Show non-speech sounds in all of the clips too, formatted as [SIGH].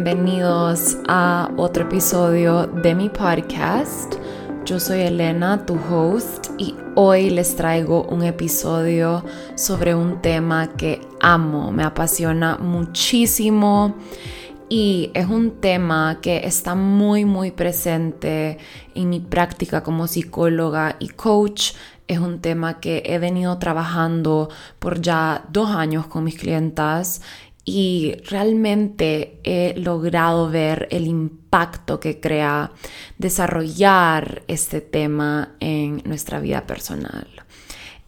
Bienvenidos a otro episodio de mi podcast. Yo soy Elena, tu host, y hoy les traigo un episodio sobre un tema que amo, me apasiona muchísimo y es un tema que está muy muy presente en mi práctica como psicóloga y coach. Es un tema que he venido trabajando por ya dos años con mis clientas y realmente he logrado ver el impacto que crea desarrollar este tema en nuestra vida personal.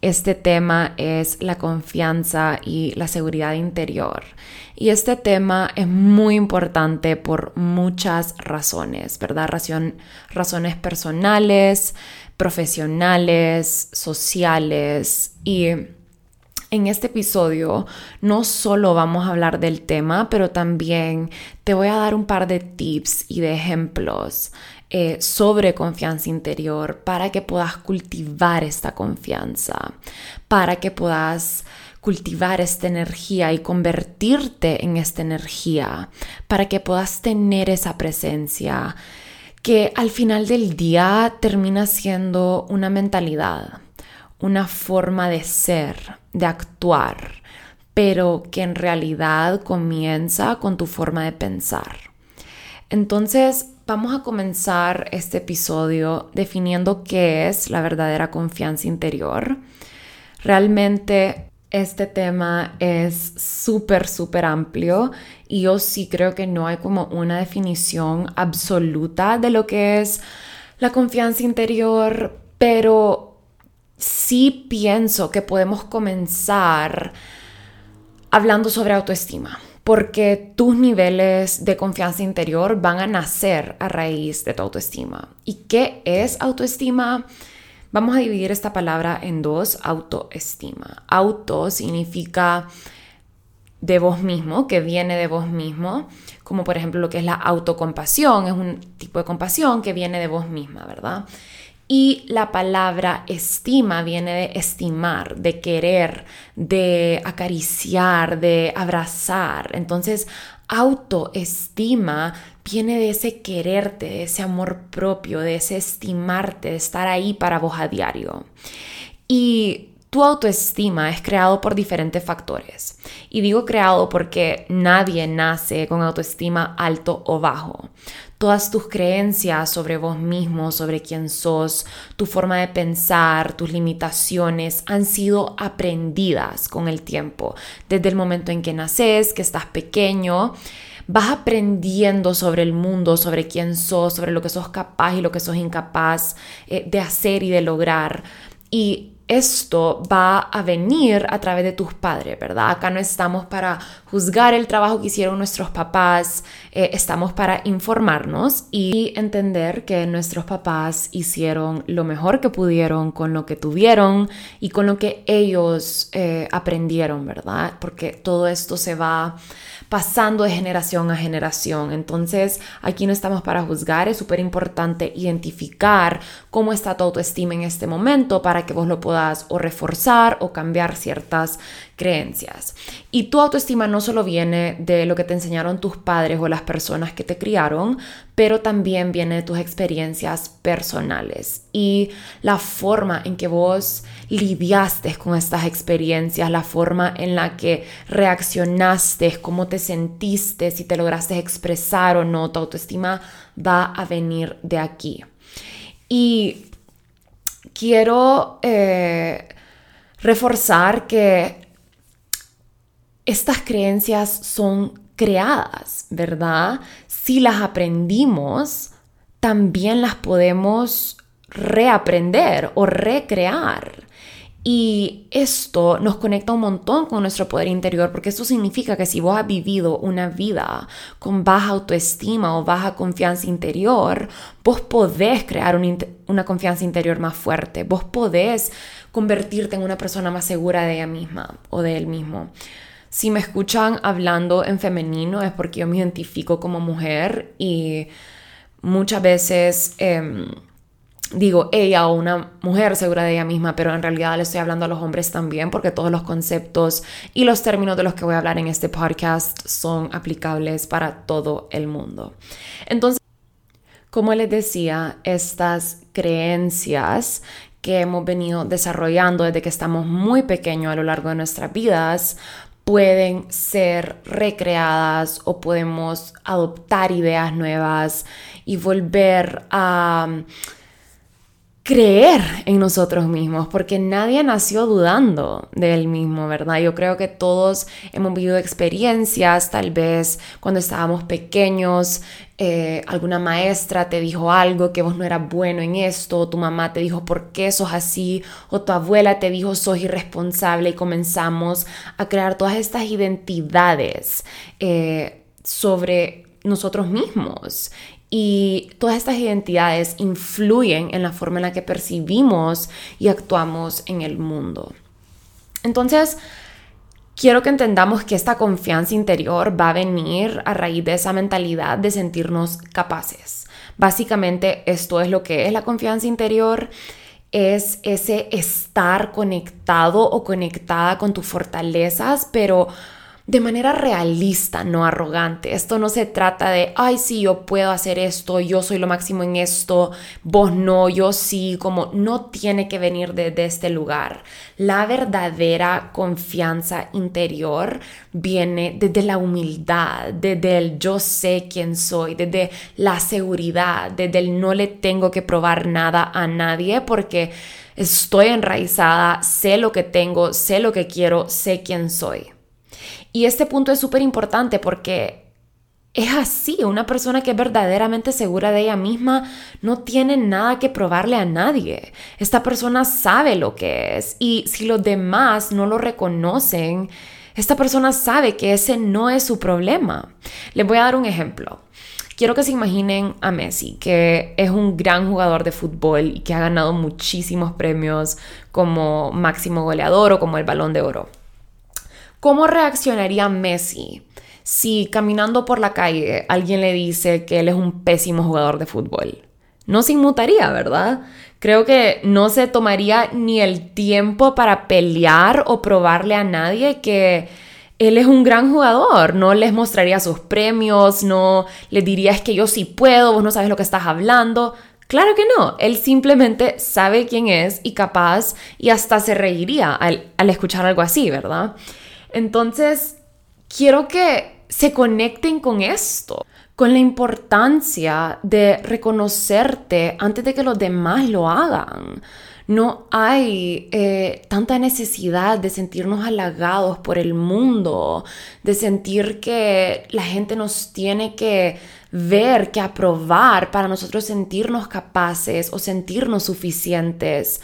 Este tema es la confianza y la seguridad interior. Y este tema es muy importante por muchas razones, ¿verdad? razones personales, profesionales, sociales y en este episodio no solo vamos a hablar del tema, pero también te voy a dar un par de tips y de ejemplos eh, sobre confianza interior para que puedas cultivar esta confianza, para que puedas cultivar esta energía y convertirte en esta energía, para que puedas tener esa presencia que al final del día termina siendo una mentalidad una forma de ser, de actuar, pero que en realidad comienza con tu forma de pensar. Entonces, vamos a comenzar este episodio definiendo qué es la verdadera confianza interior. Realmente este tema es súper, súper amplio y yo sí creo que no hay como una definición absoluta de lo que es la confianza interior, pero sí pienso que podemos comenzar hablando sobre autoestima, porque tus niveles de confianza interior van a nacer a raíz de tu autoestima. ¿Y qué es autoestima? Vamos a dividir esta palabra en dos, autoestima. Auto significa de vos mismo, que viene de vos mismo, como por ejemplo lo que es la autocompasión, es un tipo de compasión que viene de vos misma, ¿verdad? Y la palabra estima viene de estimar, de querer, de acariciar, de abrazar. Entonces, autoestima viene de ese quererte, de ese amor propio, de ese estimarte, de estar ahí para vos a diario. Y tu autoestima es creado por diferentes factores. Y digo creado porque nadie nace con autoestima alto o bajo todas tus creencias sobre vos mismo, sobre quién sos, tu forma de pensar, tus limitaciones han sido aprendidas con el tiempo. Desde el momento en que naces, que estás pequeño, vas aprendiendo sobre el mundo, sobre quién sos, sobre lo que sos capaz y lo que sos incapaz eh, de hacer y de lograr. Y esto va a venir a través de tus padres, ¿verdad? Acá no estamos para juzgar el trabajo que hicieron nuestros papás, eh, estamos para informarnos y entender que nuestros papás hicieron lo mejor que pudieron con lo que tuvieron y con lo que ellos eh, aprendieron, ¿verdad? Porque todo esto se va pasando de generación a generación. Entonces, aquí no estamos para juzgar, es súper importante identificar cómo está tu autoestima en este momento para que vos lo puedas o reforzar o cambiar ciertas creencias. Y tu autoestima no solo viene de lo que te enseñaron tus padres o las personas que te criaron, pero también viene de tus experiencias personales y la forma en que vos lidiaste con estas experiencias, la forma en la que reaccionaste, cómo te sentiste, si te lograste expresar o no, tu autoestima va a venir de aquí. Y quiero eh, reforzar que estas creencias son creadas, ¿verdad? Si las aprendimos, también las podemos reaprender o recrear. Y esto nos conecta un montón con nuestro poder interior, porque esto significa que si vos has vivido una vida con baja autoestima o baja confianza interior, vos podés crear una confianza interior más fuerte, vos podés convertirte en una persona más segura de ella misma o de él mismo. Si me escuchan hablando en femenino es porque yo me identifico como mujer y muchas veces em, digo ella o una mujer segura de ella misma, pero en realidad le estoy hablando a los hombres también porque todos los conceptos y los términos de los que voy a hablar en este podcast son aplicables para todo el mundo. Entonces, como les decía, estas creencias que hemos venido desarrollando desde que estamos muy pequeños a lo largo de nuestras vidas pueden ser recreadas o podemos adoptar ideas nuevas y volver a creer en nosotros mismos, porque nadie nació dudando de él mismo, ¿verdad? Yo creo que todos hemos vivido experiencias, tal vez cuando estábamos pequeños, eh, alguna maestra te dijo algo que vos no eras bueno en esto, o tu mamá te dijo por qué sos así, o tu abuela te dijo sos irresponsable y comenzamos a crear todas estas identidades eh, sobre nosotros mismos y todas estas identidades influyen en la forma en la que percibimos y actuamos en el mundo. Entonces, quiero que entendamos que esta confianza interior va a venir a raíz de esa mentalidad de sentirnos capaces. Básicamente, esto es lo que es la confianza interior es ese estar conectado o conectada con tus fortalezas, pero de manera realista, no arrogante. Esto no se trata de, ay, sí, yo puedo hacer esto, yo soy lo máximo en esto, vos no, yo sí, como no tiene que venir desde este lugar. La verdadera confianza interior viene desde la humildad, desde el yo sé quién soy, desde la seguridad, desde el no le tengo que probar nada a nadie porque estoy enraizada, sé lo que tengo, sé lo que quiero, sé quién soy. Y este punto es súper importante porque es así, una persona que es verdaderamente segura de ella misma no tiene nada que probarle a nadie. Esta persona sabe lo que es y si los demás no lo reconocen, esta persona sabe que ese no es su problema. Les voy a dar un ejemplo. Quiero que se imaginen a Messi, que es un gran jugador de fútbol y que ha ganado muchísimos premios como máximo goleador o como el balón de oro. ¿Cómo reaccionaría Messi si caminando por la calle alguien le dice que él es un pésimo jugador de fútbol? No se inmutaría, ¿verdad? Creo que no se tomaría ni el tiempo para pelear o probarle a nadie que él es un gran jugador, no les mostraría sus premios, no les diría es que yo sí puedo, vos no sabes lo que estás hablando. Claro que no, él simplemente sabe quién es y capaz y hasta se reiría al, al escuchar algo así, ¿verdad? Entonces, quiero que se conecten con esto, con la importancia de reconocerte antes de que los demás lo hagan. No hay eh, tanta necesidad de sentirnos halagados por el mundo, de sentir que la gente nos tiene que ver, que aprobar para nosotros sentirnos capaces o sentirnos suficientes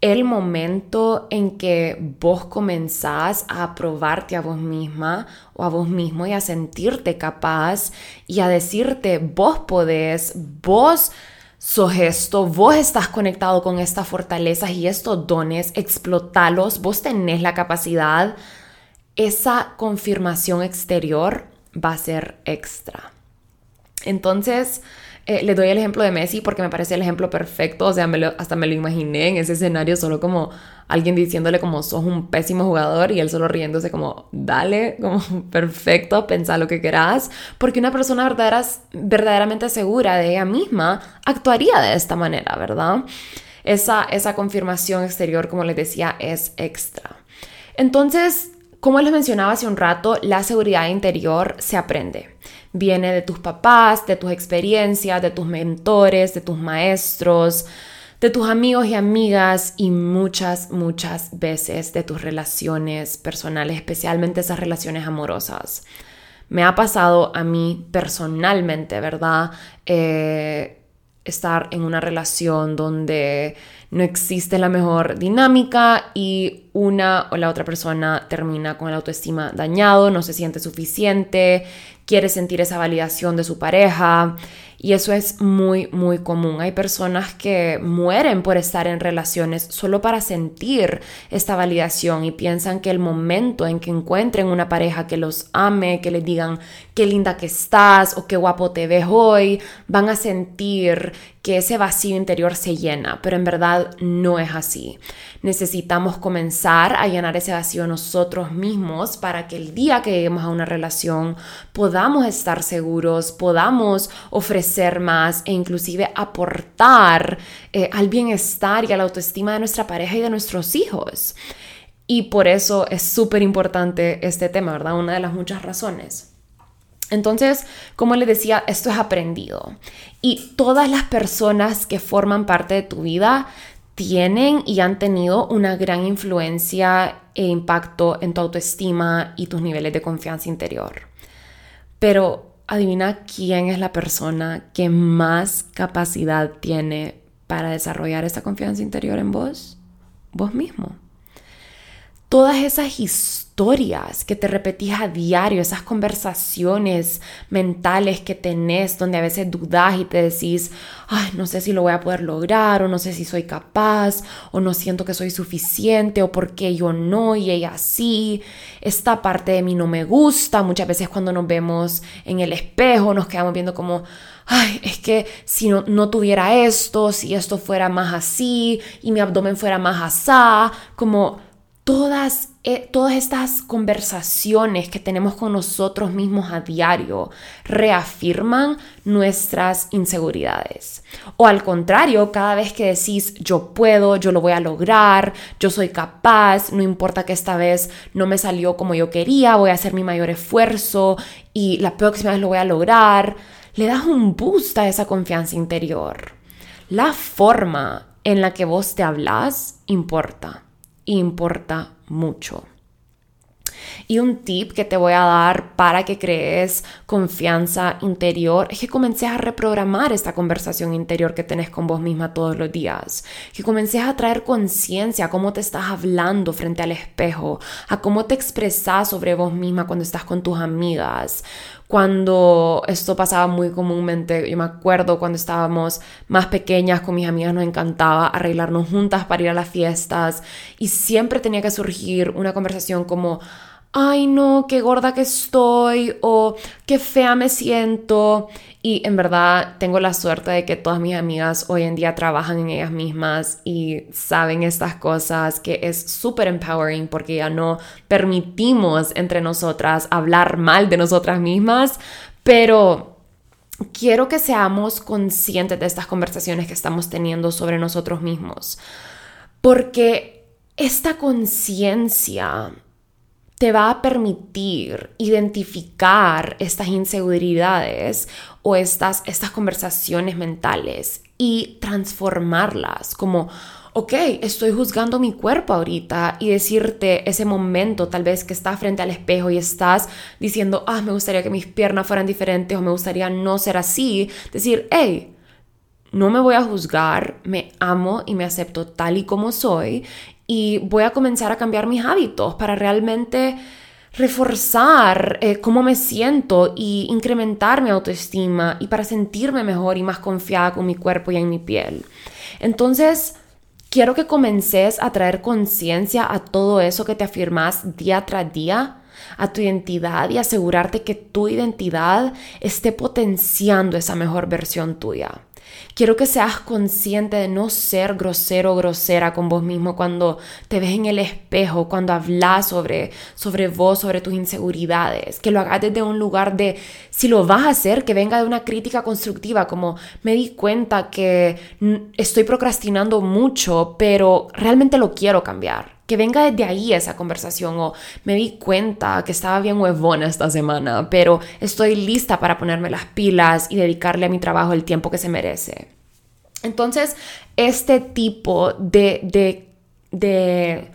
el momento en que vos comenzás a aprobarte a vos misma o a vos mismo y a sentirte capaz y a decirte vos podés, vos sos esto, vos estás conectado con estas fortalezas y estos dones, explotalos, vos tenés la capacidad, esa confirmación exterior va a ser extra. Entonces, eh, le doy el ejemplo de Messi porque me parece el ejemplo perfecto, o sea, hasta me lo imaginé en ese escenario solo como alguien diciéndole como sos un pésimo jugador y él solo riéndose como dale, como [LAUGHS] perfecto, pensá lo que querás, porque una persona verdadera, verdaderamente segura de ella misma actuaría de esta manera, ¿verdad? Esa, esa confirmación exterior, como les decía, es extra. Entonces, como les mencionaba hace un rato, la seguridad interior se aprende. Viene de tus papás, de tus experiencias, de tus mentores, de tus maestros, de tus amigos y amigas y muchas, muchas veces de tus relaciones personales, especialmente esas relaciones amorosas. Me ha pasado a mí personalmente, ¿verdad? Eh, estar en una relación donde no existe la mejor dinámica y una o la otra persona termina con la autoestima dañado, no se siente suficiente, quiere sentir esa validación de su pareja. Y eso es muy, muy común. Hay personas que mueren por estar en relaciones solo para sentir esta validación y piensan que el momento en que encuentren una pareja que los ame, que les digan qué linda que estás o qué guapo te ves hoy, van a sentir que ese vacío interior se llena, pero en verdad no es así. Necesitamos comenzar a llenar ese vacío nosotros mismos para que el día que lleguemos a una relación podamos estar seguros, podamos ofrecer más e inclusive aportar eh, al bienestar y a la autoestima de nuestra pareja y de nuestros hijos. Y por eso es súper importante este tema, ¿verdad? Una de las muchas razones. Entonces, como les decía, esto es aprendido. Y todas las personas que forman parte de tu vida tienen y han tenido una gran influencia e impacto en tu autoestima y tus niveles de confianza interior. Pero adivina quién es la persona que más capacidad tiene para desarrollar esa confianza interior en vos? Vos mismo todas esas historias que te repetís a diario, esas conversaciones mentales que tenés donde a veces dudás y te decís, ay, no sé si lo voy a poder lograr o no sé si soy capaz o no siento que soy suficiente o por qué yo no y ella sí, esta parte de mí no me gusta, muchas veces cuando nos vemos en el espejo nos quedamos viendo como, ay, es que si no, no tuviera esto, si esto fuera más así y mi abdomen fuera más asá, como todas, eh, todas estas conversaciones que tenemos con nosotros mismos a diario reafirman nuestras inseguridades. O al contrario, cada vez que decís yo puedo, yo lo voy a lograr, yo soy capaz, no importa que esta vez no me salió como yo quería, voy a hacer mi mayor esfuerzo y la próxima vez lo voy a lograr, le das un boost a esa confianza interior. La forma en la que vos te hablas importa importa mucho. Y un tip que te voy a dar para que crees confianza interior es que comences a reprogramar esta conversación interior que tenés con vos misma todos los días. Que comences a traer conciencia a cómo te estás hablando frente al espejo, a cómo te expresas sobre vos misma cuando estás con tus amigas. Cuando esto pasaba muy comúnmente, yo me acuerdo cuando estábamos más pequeñas con mis amigas, nos encantaba arreglarnos juntas para ir a las fiestas y siempre tenía que surgir una conversación como, ay no, qué gorda que estoy o qué fea me siento. Y en verdad tengo la suerte de que todas mis amigas hoy en día trabajan en ellas mismas y saben estas cosas, que es súper empowering porque ya no permitimos entre nosotras hablar mal de nosotras mismas, pero quiero que seamos conscientes de estas conversaciones que estamos teniendo sobre nosotros mismos. Porque esta conciencia te va a permitir identificar estas inseguridades o estas, estas conversaciones mentales y transformarlas como, ok, estoy juzgando mi cuerpo ahorita y decirte ese momento tal vez que estás frente al espejo y estás diciendo, ah, me gustaría que mis piernas fueran diferentes o me gustaría no ser así, decir, hey, no me voy a juzgar, me amo y me acepto tal y como soy y voy a comenzar a cambiar mis hábitos para realmente reforzar eh, cómo me siento y incrementar mi autoestima y para sentirme mejor y más confiada con mi cuerpo y en mi piel. Entonces, quiero que comences a traer conciencia a todo eso que te afirmas día tras día a tu identidad y asegurarte que tu identidad esté potenciando esa mejor versión tuya. Quiero que seas consciente de no ser grosero o grosera con vos mismo cuando te ves en el espejo, cuando hablas sobre, sobre vos, sobre tus inseguridades. Que lo hagas desde un lugar de, si lo vas a hacer, que venga de una crítica constructiva, como me di cuenta que estoy procrastinando mucho, pero realmente lo quiero cambiar que venga desde ahí esa conversación o me di cuenta que estaba bien huevona esta semana, pero estoy lista para ponerme las pilas y dedicarle a mi trabajo el tiempo que se merece. Entonces, este tipo de, de, de,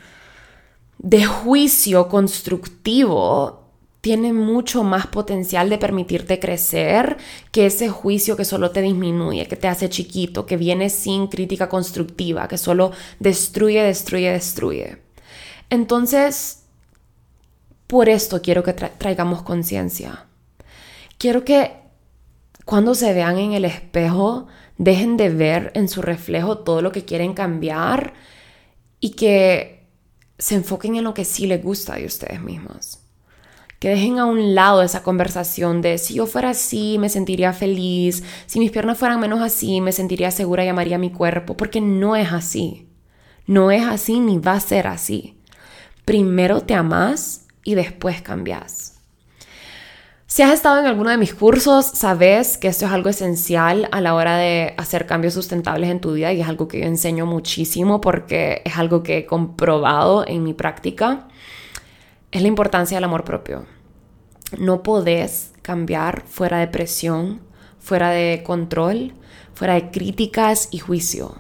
de juicio constructivo tiene mucho más potencial de permitirte crecer que ese juicio que solo te disminuye, que te hace chiquito, que viene sin crítica constructiva, que solo destruye, destruye, destruye. Entonces, por esto quiero que traigamos conciencia. quiero que cuando se vean en el espejo, dejen de ver en su reflejo todo lo que quieren cambiar y que se enfoquen en lo que sí les gusta de ustedes mismos. Que dejen a un lado esa conversación de si yo fuera así me sentiría feliz, si mis piernas fueran menos así me sentiría segura y amaría mi cuerpo, porque no es así. No es así ni va a ser así. Primero te amas y después cambias. Si has estado en alguno de mis cursos, sabes que esto es algo esencial a la hora de hacer cambios sustentables en tu vida y es algo que yo enseño muchísimo porque es algo que he comprobado en mi práctica. Es la importancia del amor propio. No podés cambiar fuera de presión, fuera de control, fuera de críticas y juicio.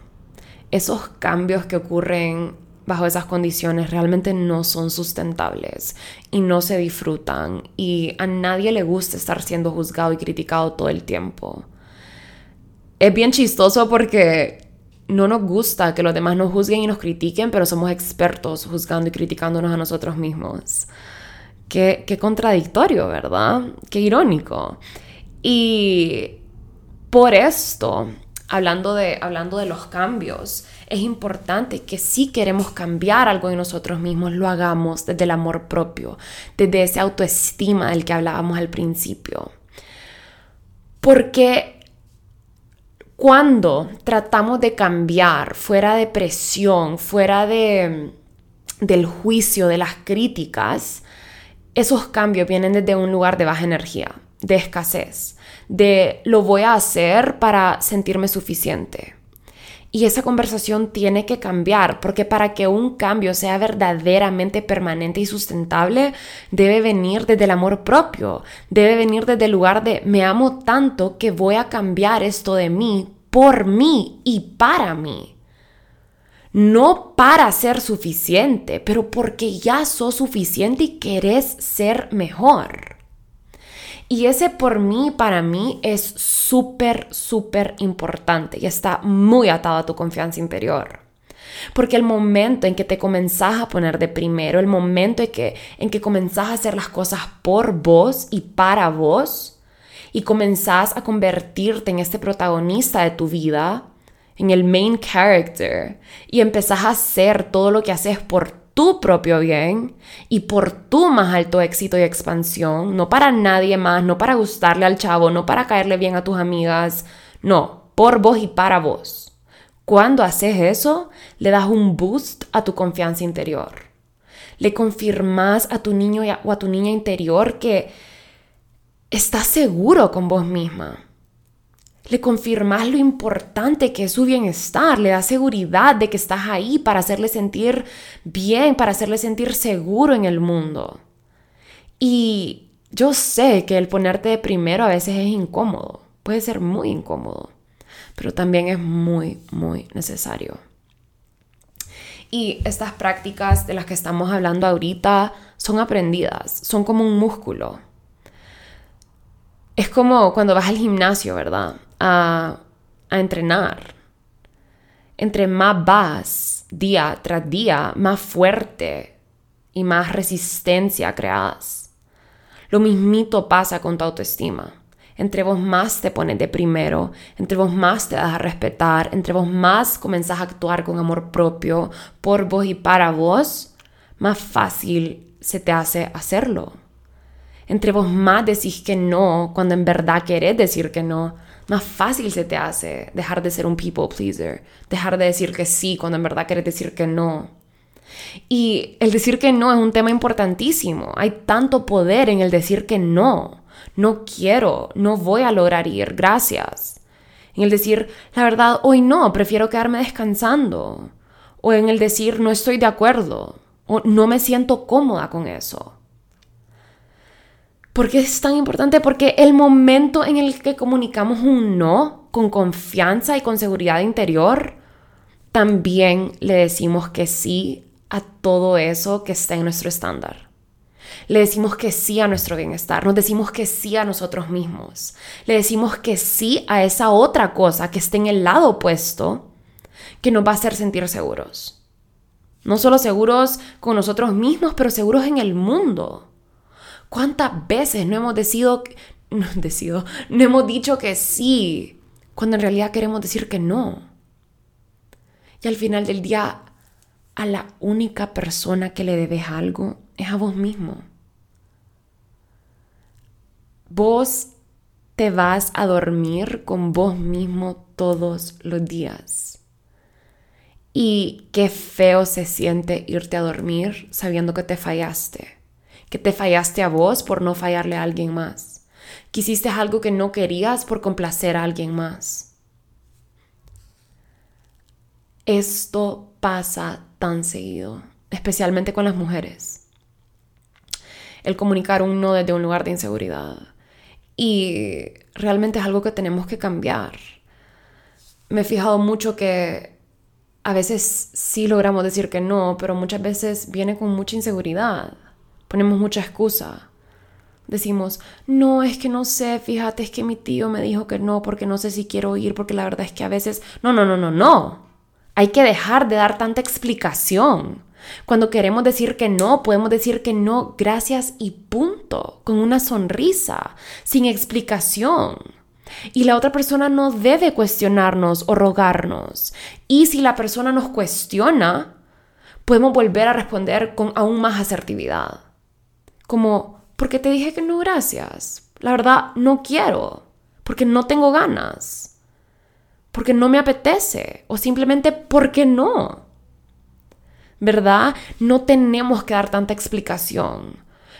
Esos cambios que ocurren bajo esas condiciones realmente no son sustentables y no se disfrutan y a nadie le gusta estar siendo juzgado y criticado todo el tiempo. Es bien chistoso porque no nos gusta que los demás nos juzguen y nos critiquen, pero somos expertos juzgando y criticándonos a nosotros mismos. Qué, contradictorio, ¿verdad? Qué irónico. Y por esto hablando de, hablando de los cambios, es importante que si queremos cambiar algo en nosotros mismos, lo hagamos desde el amor propio, desde esa autoestima del que hablábamos al principio. Porque cuando tratamos de cambiar fuera de presión, fuera de, del juicio, de las críticas, esos cambios vienen desde un lugar de baja energía, de escasez de lo voy a hacer para sentirme suficiente. Y esa conversación tiene que cambiar, porque para que un cambio sea verdaderamente permanente y sustentable, debe venir desde el amor propio, debe venir desde el lugar de me amo tanto que voy a cambiar esto de mí por mí y para mí. No para ser suficiente, pero porque ya sos suficiente y querés ser mejor. Y ese por mí, para mí, es súper, súper importante y está muy atado a tu confianza interior. Porque el momento en que te comenzás a poner de primero, el momento en que, en que comenzás a hacer las cosas por vos y para vos, y comenzás a convertirte en este protagonista de tu vida, en el main character, y empezás a hacer todo lo que haces por tu propio bien y por tu más alto éxito y expansión, no para nadie más, no para gustarle al chavo, no para caerle bien a tus amigas, no, por vos y para vos. Cuando haces eso, le das un boost a tu confianza interior. Le confirmas a tu niño o a tu niña interior que estás seguro con vos misma le confirmas lo importante que es su bienestar, le das seguridad de que estás ahí para hacerle sentir bien, para hacerle sentir seguro en el mundo. Y yo sé que el ponerte de primero a veces es incómodo, puede ser muy incómodo, pero también es muy, muy necesario. Y estas prácticas de las que estamos hablando ahorita son aprendidas, son como un músculo. Es como cuando vas al gimnasio, ¿verdad? a, entrenar. Entre más vas día tras día, más fuerte y más resistencia creas. Lo mismito pasa con tu autoestima. Entre vos más te pones de primero, entre vos más te das a respetar, entre vos más comenzás a actuar con amor propio por vos y para vos, más fácil se te hace hacerlo. Entre vos más decís que no cuando en verdad querés decir que no, más fácil se te hace dejar de ser un people pleaser, dejar de decir que sí cuando en verdad quieres decir que no. Y el decir que no es un tema importantísimo. Hay tanto poder en el decir que no. No quiero, no voy a lograr ir, gracias. En el decir, la verdad, hoy no, prefiero quedarme descansando. O en el decir, no estoy de acuerdo. O no me siento cómoda con eso. ¿Por qué es tan importante? Porque el momento en el que comunicamos un no con confianza y con seguridad interior, también le decimos que sí a todo eso que está en nuestro estándar. Le decimos que sí a nuestro bienestar, nos decimos que sí a nosotros mismos, le decimos que sí a esa otra cosa que está en el lado opuesto que nos va a hacer sentir seguros. No solo seguros con nosotros mismos, pero seguros en el mundo. ¿Cuántas veces no hemos, decidido, no [LAUGHS] decido, no hemos dicho que sí, cuando en realidad queremos decir que no. Y al final del día, a la única persona que le debes algo es a vos mismo. Vos te vas a dormir con vos mismo todos los días. Y qué feo se siente irte a dormir sabiendo que te fallaste, que te fallaste a vos por no fallarle a alguien más, que hiciste algo que no querías por complacer a alguien más. Esto pasa tan seguido, especialmente con las mujeres. El comunicar un no desde un lugar de inseguridad. Y realmente es algo que tenemos que cambiar. Me he fijado mucho que a veces sí logramos decir que no, pero muchas veces viene con mucha inseguridad. Ponemos mucha excusa. Decimos, no, es que no sé, fíjate, es que mi tío me dijo que no porque no sé si quiero ir, porque la verdad es que a veces... No, no, no, no, no. Hay que dejar de dar tanta explicación. Cuando queremos decir que no, podemos decir que no, gracias y punto, con una sonrisa, sin explicación. Y la otra persona no debe cuestionarnos o rogarnos. Y si la persona nos cuestiona, podemos volver a responder con aún más asertividad. Como, ¿por qué te dije que no gracias? La verdad, no quiero, porque no tengo ganas, porque no me apetece o simplemente porque no. ¿Verdad? No tenemos que dar tanta explicación.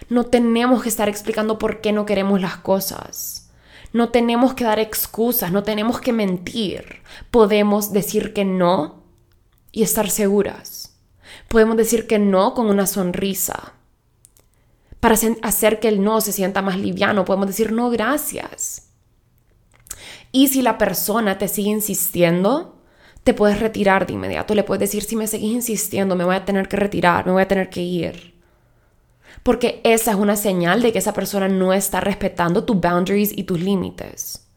No tenemos que estar explicando por qué no queremos las cosas. No tenemos que dar excusas, no tenemos que mentir. Podemos decir que no y estar seguras. Podemos decir que no con una sonrisa. Para hacer que el no se sienta más liviano, podemos decir no gracias. Y si la persona te sigue insistiendo, te puedes retirar de inmediato. Le puedes decir, si me seguís insistiendo, me voy a tener que retirar, me voy a tener que ir porque esa es una señal de que esa persona no está respetando tus boundaries y tus límites.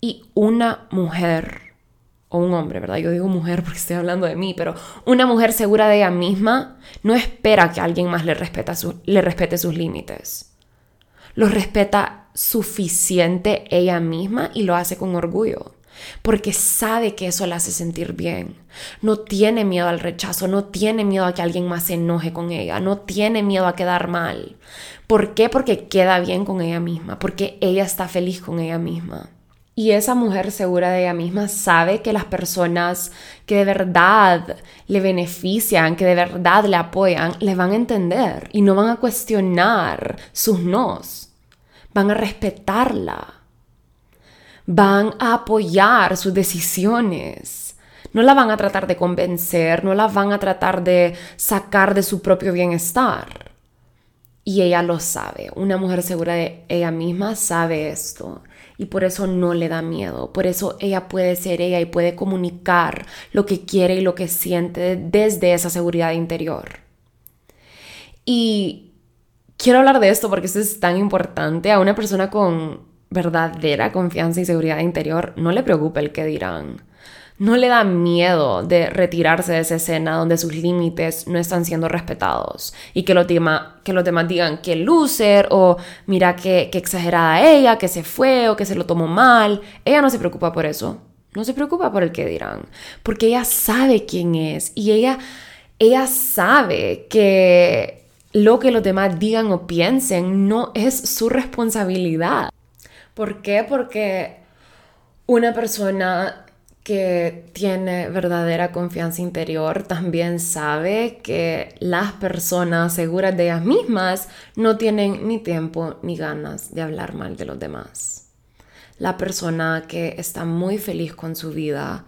Y una mujer, o un hombre, ¿verdad? Yo digo mujer porque estoy hablando de mí, pero una mujer segura de ella misma no espera que alguien más le, le respete sus límites. Los respeta suficiente ella misma y lo hace con orgullo porque sabe que eso la hace sentir bien. No tiene miedo al rechazo, no tiene miedo a que alguien más se enoje con ella, no tiene miedo a quedar mal. ¿Por qué? Porque queda bien con ella misma, porque ella está feliz con ella misma. Y esa mujer segura de ella misma sabe que las personas que de verdad le benefician, que de verdad le apoyan, le van a entender y no van a cuestionar sus nos. Van a respetarla van a apoyar sus decisiones. No la van a tratar de convencer, no la van a tratar de sacar de su propio bienestar. Y ella lo sabe. Una mujer segura de ella misma sabe esto. Y por eso no le da miedo. Por eso ella puede ser ella y puede comunicar lo que quiere y lo que siente desde esa seguridad interior. Y quiero hablar de esto porque esto es tan importante a una persona con verdadera confianza y seguridad interior, no le preocupa el que dirán. No le da miedo de retirarse de esa escena donde sus límites no están siendo respetados y que los, que los demás digan que loser o mira que, que exagerada ella, que se fue o que se lo tomó mal. Ella no se preocupa por eso. No se preocupa por el que dirán. Porque ella sabe quién es y ella, ella sabe que lo que los demás digan o piensen no es su responsabilidad. ¿Por qué? Porque una persona que tiene verdadera confianza interior también sabe que las personas seguras de ellas mismas no tienen ni tiempo ni ganas de hablar mal de los demás. La persona que está muy feliz con su vida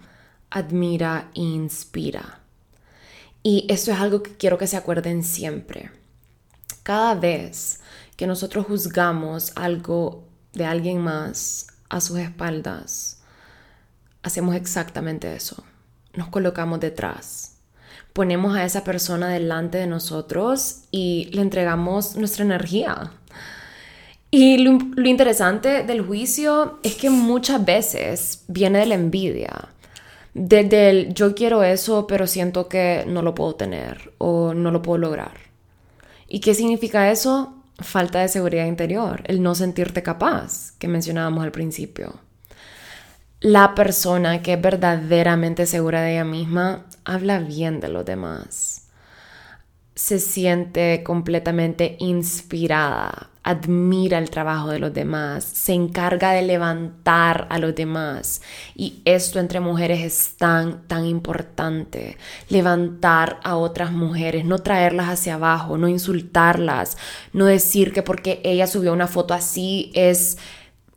admira e inspira. Y esto es algo que quiero que se acuerden siempre. Cada vez que nosotros juzgamos algo de alguien más a sus espaldas, hacemos exactamente eso. Nos colocamos detrás. Ponemos a esa persona delante de nosotros y le entregamos nuestra energía. Y lo, interesante del juicio es que muchas veces viene de la envidia. Desde el yo quiero eso, pero siento que no lo puedo tener o no lo puedo lograr. ¿Y qué significa eso? falta de seguridad interior, el no sentirte capaz, que mencionábamos al principio. La persona que es verdaderamente segura de ella misma habla bien de los demás se siente completamente inspirada, admira el trabajo de los demás, se encarga de levantar a los demás. Y esto entre mujeres es tan, tan importante. Levantar a otras mujeres, no traerlas hacia abajo, no insultarlas, no decir que porque ella subió una foto así es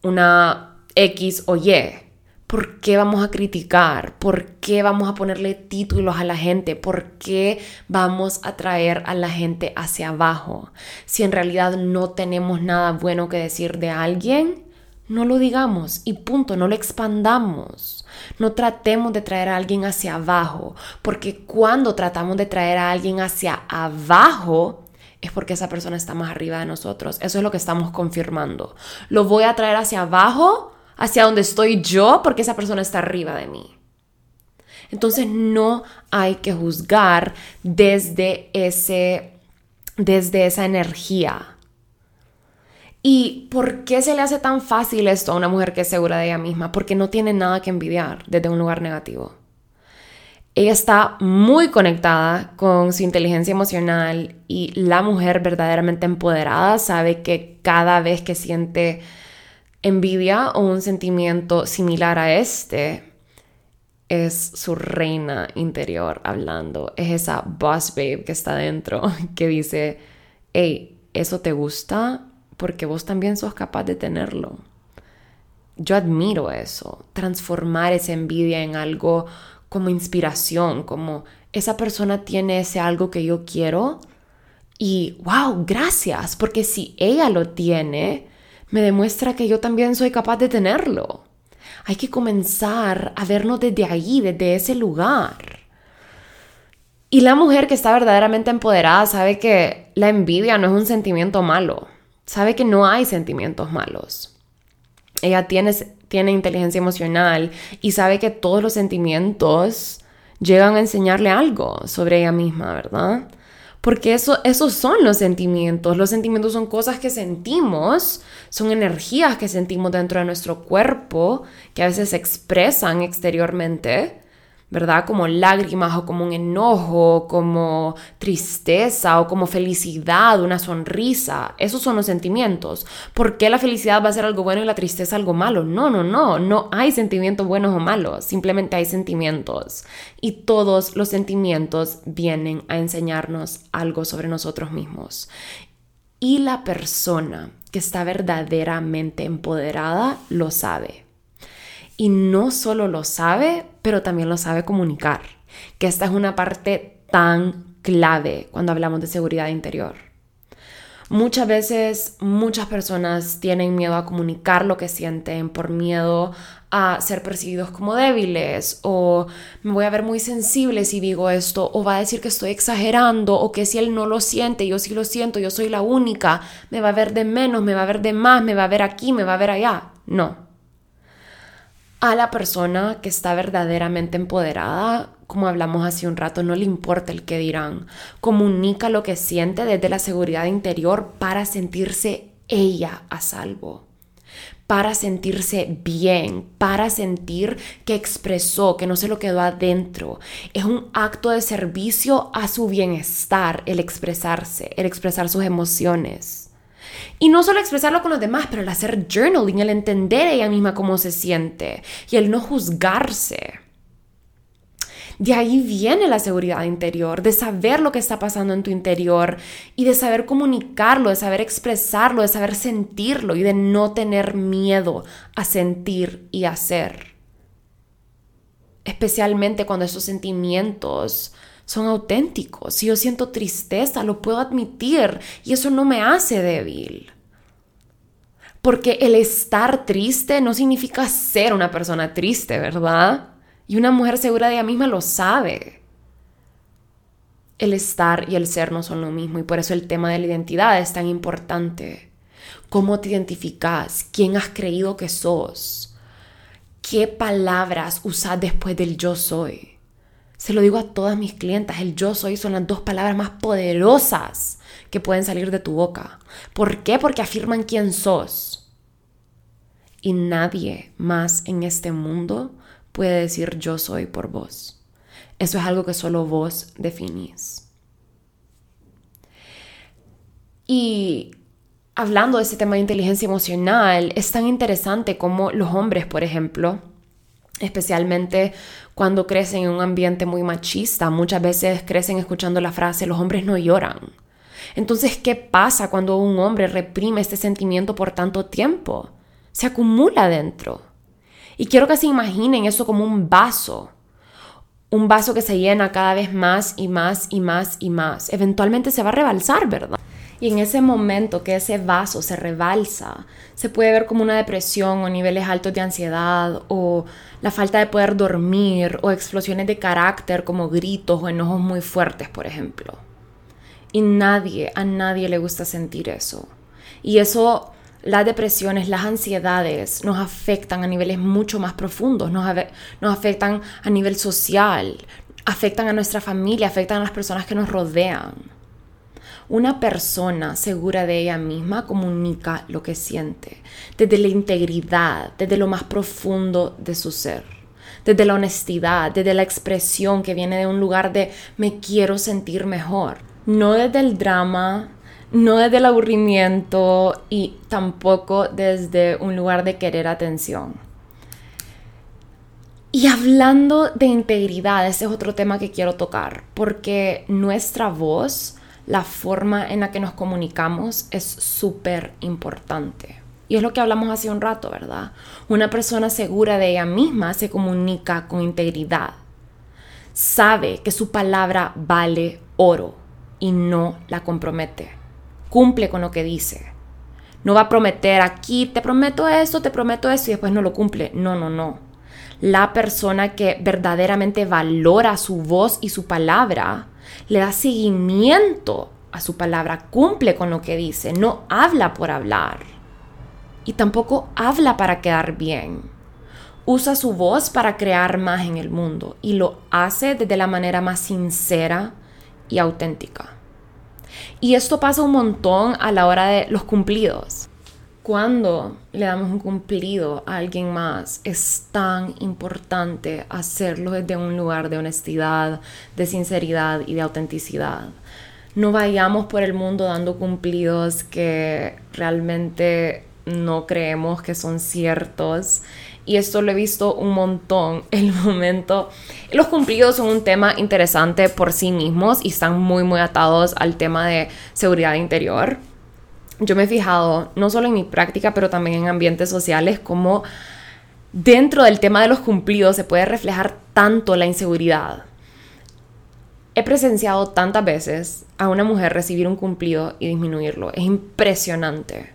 una X o Y. ¿Por qué vamos a criticar? ¿Por qué vamos a ponerle títulos a la gente? ¿Por qué vamos a traer a la gente hacia abajo? Si en realidad no tenemos nada bueno que decir de alguien, no lo digamos y punto, no lo expandamos. No tratemos de traer a alguien hacia abajo, porque cuando tratamos de traer a alguien hacia abajo, es porque esa persona está más arriba de nosotros. Eso es lo que estamos confirmando. Lo voy a traer hacia abajo hacia donde estoy yo porque esa persona está arriba de mí. Entonces no hay que juzgar desde, ese, desde esa energía. ¿Y por qué se le hace tan fácil esto a una mujer que es segura de ella misma? Porque no tiene nada que envidiar desde un lugar negativo. Ella está muy conectada con su inteligencia emocional y la mujer verdaderamente empoderada sabe que cada vez que siente envidia o un sentimiento similar a este es su reina interior hablando. Es esa boss babe que está dentro [LAUGHS] que dice, hey, ¿eso te gusta? Porque vos también sos capaz de tenerlo. Yo admiro eso, transformar esa envidia en algo como inspiración, como esa persona tiene ese algo que yo quiero y wow, gracias, porque si ella lo tiene, me demuestra que yo también soy capaz de tenerlo. Hay que comenzar a vernos desde ahí, desde ese lugar. Y la mujer que está verdaderamente empoderada sabe que la envidia no es un sentimiento malo. Sabe que no hay sentimientos malos. Ella tiene, tiene inteligencia emocional y sabe que todos los sentimientos llegan a enseñarle algo sobre ella misma, ¿verdad? Porque eso, esos son los sentimientos. Los sentimientos son cosas que sentimos, son energías que sentimos dentro de nuestro cuerpo, que a veces se expresan exteriormente. ¿Verdad? Como lágrimas o como un enojo, como tristeza o como felicidad, una sonrisa. Esos son los sentimientos. ¿Por qué la felicidad va a ser algo bueno y la tristeza algo malo? No, no, no. No hay sentimientos buenos o malos. Simplemente hay sentimientos. Y todos los sentimientos vienen a enseñarnos algo sobre nosotros mismos. Y la persona que está verdaderamente empoderada lo sabe. Y no solo lo sabe, pero también lo sabe comunicar, que esta es una parte tan clave cuando hablamos de seguridad interior. Muchas veces muchas personas tienen miedo a comunicar lo que sienten por miedo a ser percibidos como débiles o me voy a ver muy sensible si digo esto o va a decir que estoy exagerando o que si él no lo siente, yo sí lo siento, yo soy la única, me va a ver de menos, me va a ver de más, me va a ver aquí, me va a ver allá. No, a la persona que está verdaderamente empoderada, como hablamos hace un rato, no le importa el que dirán. Comunica lo que siente desde la seguridad interior para sentirse ella a salvo para sentirse bien, para sentir que expresó, que no se lo quedó adentro. Es un acto de servicio a su bienestar el expresarse, el expresar sus emociones. Y no solo expresarlo con los demás, pero el hacer journaling, el entender ella misma cómo se siente y el no juzgarse. De ahí viene la seguridad interior, de saber lo que está pasando en tu interior y de saber comunicarlo, de saber expresarlo, de saber sentirlo y de no tener miedo a sentir y hacer. Especialmente cuando esos sentimientos son auténticos. Si yo siento tristeza, lo puedo admitir y eso no me hace débil. Porque el estar triste no significa ser una persona triste, ¿verdad? Y una mujer segura de ella misma lo sabe. El estar y el ser no son lo mismo y por eso el tema de la identidad es tan importante. ¿Cómo te identificas? ¿Quién has creído que sos? ¿Qué palabras usas después del yo soy? Se lo digo a todas mis clientas, el yo soy son las dos palabras más poderosas que pueden salir de tu boca. ¿Por qué? Porque afirman quién sos. Y nadie más en este mundo puede decir yo soy por vos. Eso es algo que solo vos definís. Y hablando de ese tema de inteligencia emocional, es tan interesante como los hombres, por ejemplo, especialmente cuando crecen en un ambiente muy machista, muchas veces crecen escuchando la frase los hombres no lloran. Entonces, ¿qué pasa cuando un hombre reprime este sentimiento por tanto tiempo? Se acumula dentro. Y quiero que se imaginen eso como un vaso. Un vaso que se llena cada vez más y más y más y más. Eventualmente se va a rebalsar, ¿verdad? Y en ese momento que ese vaso se rebalsa, se puede ver como una depresión o niveles altos de ansiedad o la falta de poder dormir o explosiones de carácter como gritos o enojos muy fuertes, por ejemplo. Y nadie, a nadie le gusta sentir eso. Y eso, las depresiones, las ansiedades nos afectan a niveles mucho más profundos, nos, nos afectan a nivel social, afectan a nuestra familia, afectan a las personas que nos rodean. Una persona segura de ella misma comunica lo que siente, desde la integridad, desde lo más profundo de su ser, desde la honestidad, desde la expresión que viene de un lugar de me quiero sentir mejor, no desde el drama, no desde el aburrimiento y tampoco desde un lugar de querer atención. Y hablando de integridad, ese es otro tema que quiero tocar, porque nuestra voz la forma en la que nos comunicamos es súper importante. Y es lo que hablamos hace un rato, ¿verdad? Una persona segura de ella misma se comunica con integridad. Sabe que su palabra vale oro y no la compromete. Cumple con lo que dice. No va a prometer aquí, te prometo esto, te prometo esto y después no lo cumple. No, no, no. La persona que verdaderamente valora su voz y su palabra le da seguimiento a su palabra, cumple con lo que dice, no habla por hablar y tampoco habla para quedar bien. Usa su voz para crear más en el mundo y lo hace desde la manera más sincera y auténtica. Y esto pasa un montón a la hora de los cumplidos. Cuando le damos un cumplido a alguien más, es tan importante hacerlo desde un lugar de honestidad, de sinceridad y de autenticidad. No vayamos por el mundo dando cumplidos que realmente no creemos que son ciertos. Y esto lo he visto un montón. [LAUGHS] El momento. Los cumplidos son un tema interesante por sí mismos y están muy, muy atados al tema de seguridad interior yo me he fijado, no solo en mi práctica, pero también en ambientes sociales, como dentro del tema de los cumplidos se puede reflejar tanto la inseguridad. He presenciado tantas veces a una mujer recibir un cumplido y disminuirlo. Es impresionante.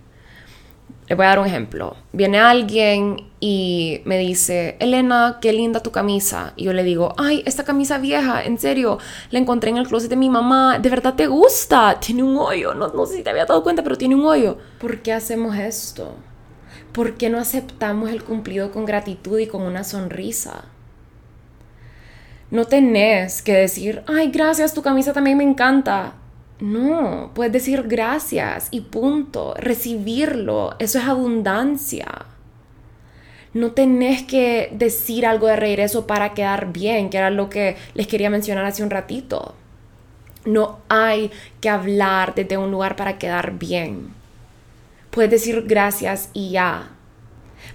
Le voy a dar un ejemplo. Viene alguien y me dice, Elena, qué linda tu camisa. Y yo le digo, ay, esta camisa vieja, en serio, la encontré en el closet de mi mamá. ¿De verdad te gusta? Tiene un hoyo. No, no sé si te había dado cuenta, pero tiene un hoyo. ¿Por qué hacemos esto? ¿Por qué no aceptamos el cumplido con gratitud y con una sonrisa? No tenés que decir, ay, gracias, tu camisa también me encanta. No, puedes decir gracias y punto. Recibirlo, eso es abundancia. No tenés que decir algo de regreso para quedar bien, que era lo que les quería mencionar hace un ratito. No hay que hablar desde un lugar para quedar bien. Puedes decir gracias y ya.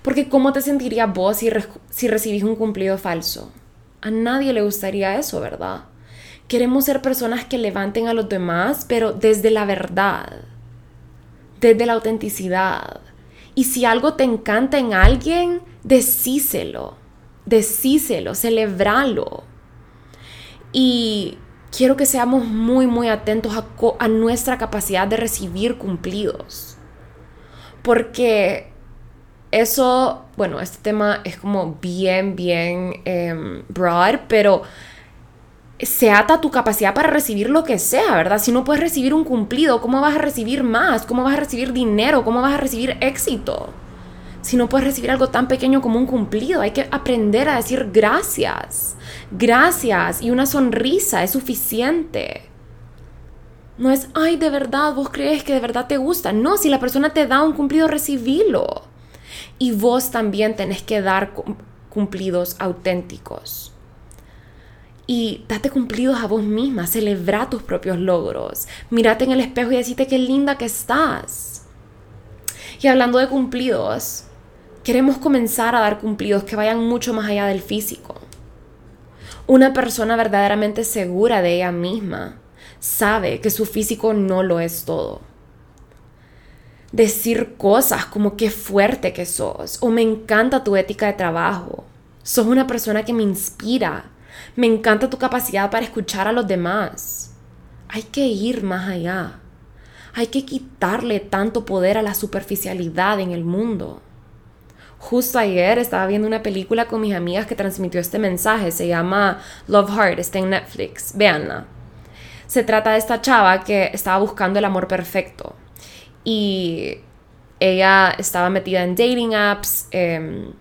Porque ¿cómo te sentirías vos si, si recibís un cumplido falso? A nadie le gustaría eso, ¿verdad? Queremos ser personas que levanten a los demás, pero desde la verdad, desde la autenticidad. Y si algo te encanta en alguien, decíselo, decíselo, celebralo. Y quiero que seamos muy, muy atentos a, nuestra capacidad de recibir cumplidos. Porque eso, bueno, este tema es como bien, bien em, broad, pero se ata tu capacidad para recibir lo que sea, ¿verdad? Si no puedes recibir un cumplido, ¿cómo vas a recibir más? ¿Cómo vas a recibir dinero? ¿Cómo vas a recibir éxito? Si no puedes recibir algo tan pequeño como un cumplido, hay que aprender a decir gracias. Gracias y una sonrisa es suficiente. No es, ay, de verdad, vos crees que de verdad te gusta. No, si la persona te da un cumplido, recibilo. Y vos también tenés que dar cumplidos auténticos. Y date cumplidos a vos misma, celebra tus propios logros. Mírate en el espejo y decite qué linda que estás. Y hablando de cumplidos, queremos comenzar a dar cumplidos que vayan mucho más allá del físico. Una persona verdaderamente segura de ella misma sabe que su físico no lo es todo. Decir cosas como qué fuerte que sos o me encanta tu ética de trabajo. Sos una persona que me inspira. Me encanta tu capacidad para escuchar a los demás. Hay que ir más allá. Hay que quitarle tanto poder a la superficialidad en el mundo. Justo ayer estaba viendo una película con mis amigas que transmitió este mensaje. Se llama Love Heart, está en Netflix. Véanla. Se trata de esta chava que estaba buscando el amor perfecto. Y ella estaba metida en dating apps, em,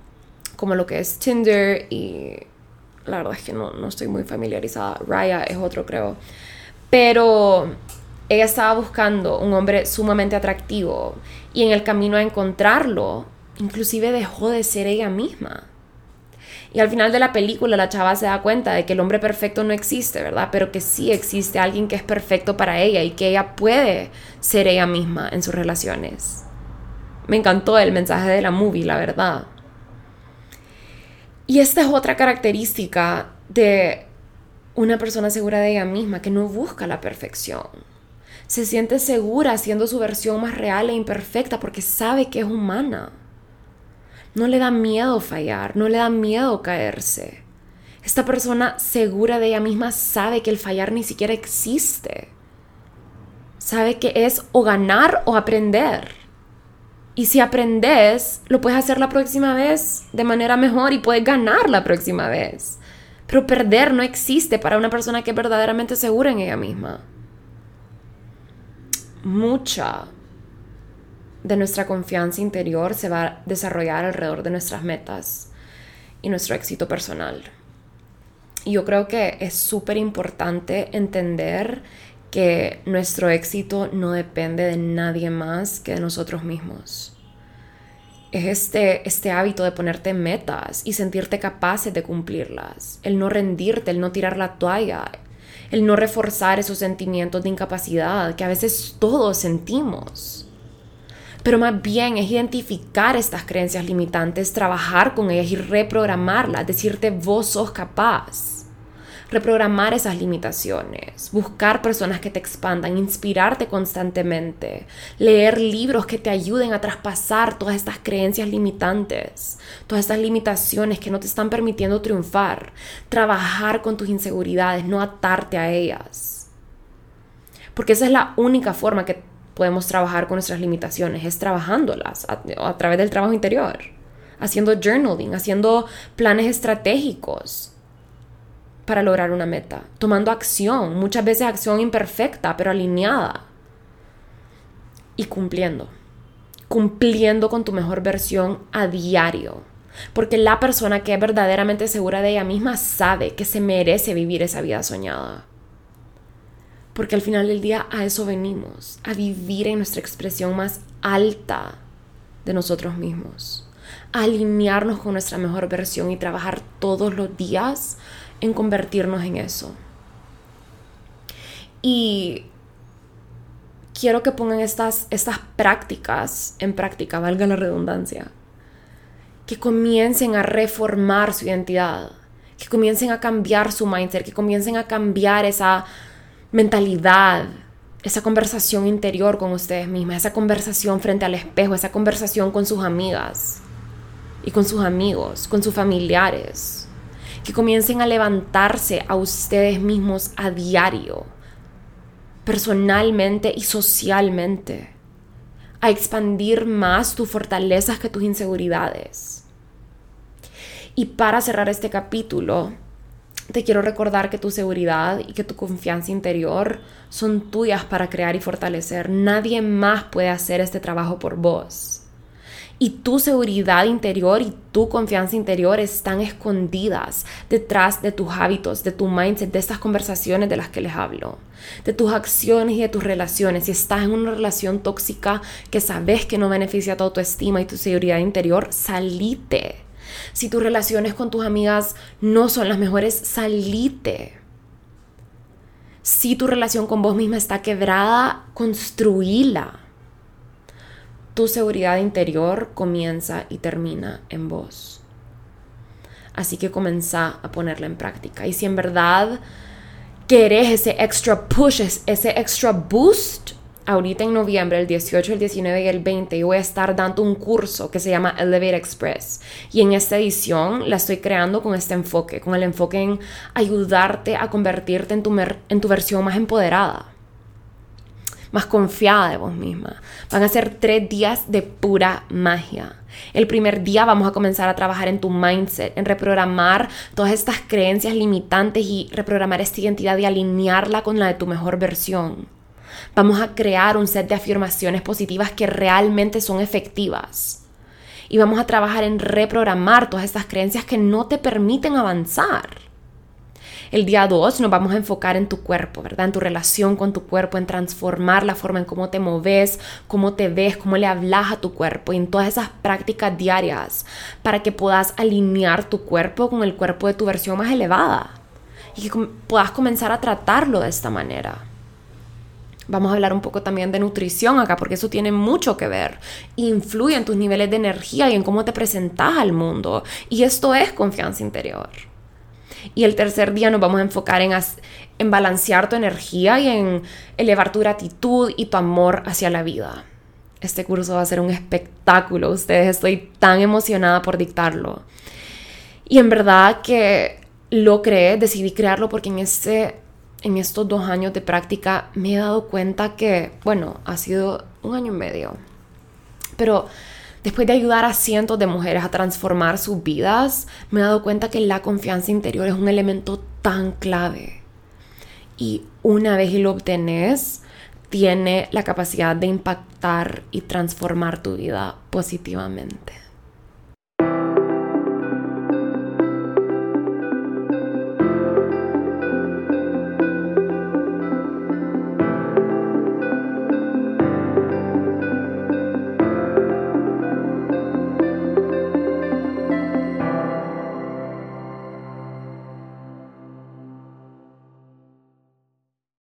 como lo que es Tinder y la verdad es que no, no estoy muy familiarizada. Raya es otro, creo. Pero ella estaba buscando un hombre sumamente atractivo y en el camino a encontrarlo, inclusive dejó de ser ella misma. Y al final de la película la chava se da cuenta de que el hombre perfecto no existe, ¿verdad? Pero que sí existe alguien que es perfecto para ella y que ella puede ser ella misma en sus relaciones. Me encantó el mensaje de la movie, la verdad. Y esta es otra característica de una persona segura de ella misma, que no busca la perfección. Se siente segura siendo su versión más real e imperfecta porque sabe que es humana. No le da miedo fallar, no le da miedo caerse. Esta persona segura de ella misma sabe que el fallar ni siquiera existe. Sabe que es o ganar o aprender. Y si aprendes, lo puedes hacer la próxima vez de manera mejor y puedes ganar la próxima vez. Pero perder no existe para una persona que es verdaderamente segura en ella misma. Mucha de nuestra confianza interior se va a desarrollar alrededor de nuestras metas y nuestro éxito personal. Y yo creo que es súper importante entender que nuestro éxito no depende de nadie más que de nosotros mismos. Es este, este hábito de ponerte metas y sentirte capaces de cumplirlas, el no rendirte, el no tirar la toalla, el no reforzar esos sentimientos de incapacidad que a veces todos sentimos pero más bien es identificar estas creencias limitantes, trabajar con ellas y reprogramarlas, decirte vos sos capaz. Reprogramar esas limitaciones, buscar personas que te expandan, inspirarte constantemente, leer libros que te ayuden a traspasar todas estas creencias limitantes, todas estas limitaciones que no te están permitiendo triunfar, trabajar con tus inseguridades, no atarte a ellas. Porque esa es la única forma que podemos trabajar con nuestras limitaciones, es trabajándolas a, través del trabajo interior, haciendo journaling, haciendo planes estratégicos para lograr una meta, tomando acción, muchas veces acción imperfecta, pero alineada, y cumpliendo, cumpliendo con tu mejor versión a diario. Porque la persona que es verdaderamente segura de ella misma sabe que se merece vivir esa vida soñada. Porque al final del día a eso venimos, a vivir en nuestra expresión más alta de nosotros mismos, a alinearnos con nuestra mejor versión y trabajar todos los días en convertirnos en eso. Y quiero que pongan estas, estas prácticas en práctica, valga la redundancia, que comiencen a reformar su identidad, que comiencen a cambiar su mindset, que comiencen a cambiar esa mentalidad, esa conversación interior con ustedes mismas, esa conversación frente al espejo, esa conversación con sus amigas y con sus amigos, con sus familiares, que comiencen a levantarse a ustedes mismos a diario, personalmente y socialmente, a expandir más tus fortalezas que tus inseguridades. Y para cerrar este capítulo, te quiero recordar que tu seguridad y que tu confianza interior son tuyas para crear y fortalecer. Nadie más puede hacer este trabajo por vos. Y tu seguridad interior y tu confianza interior están escondidas detrás de tus hábitos, de tu mindset, de estas conversaciones de las que les hablo, de tus acciones y de tus relaciones. Si estás en una relación tóxica que sabes que no beneficia tu autoestima y tu seguridad interior, salite. Si tus relaciones con tus amigas no son las mejores, salite. Si tu relación con vos misma está quebrada, construíla. Tu seguridad interior comienza y termina en vos. Así que comenzá a ponerla en práctica. Y si en verdad querés ese extra push, ese extra boost, ahorita en noviembre, el 18, el 19 y el 20, yo voy a estar dando un curso que se llama Elevate Express. Y en esta edición la estoy creando con este enfoque, con el enfoque en ayudarte a convertirte en tu, en tu versión más empoderada, más confiada de vos misma. Van a ser tres días de pura magia. El primer día vamos a comenzar a trabajar en tu mindset, en reprogramar todas estas creencias limitantes y reprogramar esta identidad y alinearla con la de tu mejor versión. Vamos a crear un set de afirmaciones positivas que realmente son efectivas. Y vamos a trabajar en reprogramar todas estas creencias que no te permiten avanzar. El día 2 nos vamos a enfocar en tu cuerpo, ¿verdad? En tu relación con tu cuerpo, en transformar la forma en cómo te moves, cómo te ves, cómo le hablas a tu cuerpo y en todas esas prácticas diarias para que puedas alinear tu cuerpo con el cuerpo de tu versión más elevada y que puedas comenzar a tratarlo de esta manera. Vamos a hablar un poco también de nutrición acá, porque eso tiene mucho que ver. Influye en tus niveles de energía y en cómo te presentas al mundo. Y esto es confianza interior. Y el tercer día nos vamos a enfocar en, en balancear tu energía y en elevar tu gratitud y tu amor hacia la vida. Este curso va a ser un espectáculo. Ustedes estoy tan emocionada por dictarlo. Y en verdad que lo creé, decidí crearlo porque en este en estos dos años de práctica me he dado cuenta que, bueno, ha sido un año y medio, pero después de ayudar a cientos de mujeres a transformar sus vidas, me he dado cuenta que la confianza interior es un elemento tan clave. Y una vez lo obtenés, tiene la capacidad de impactar y transformar tu vida positivamente.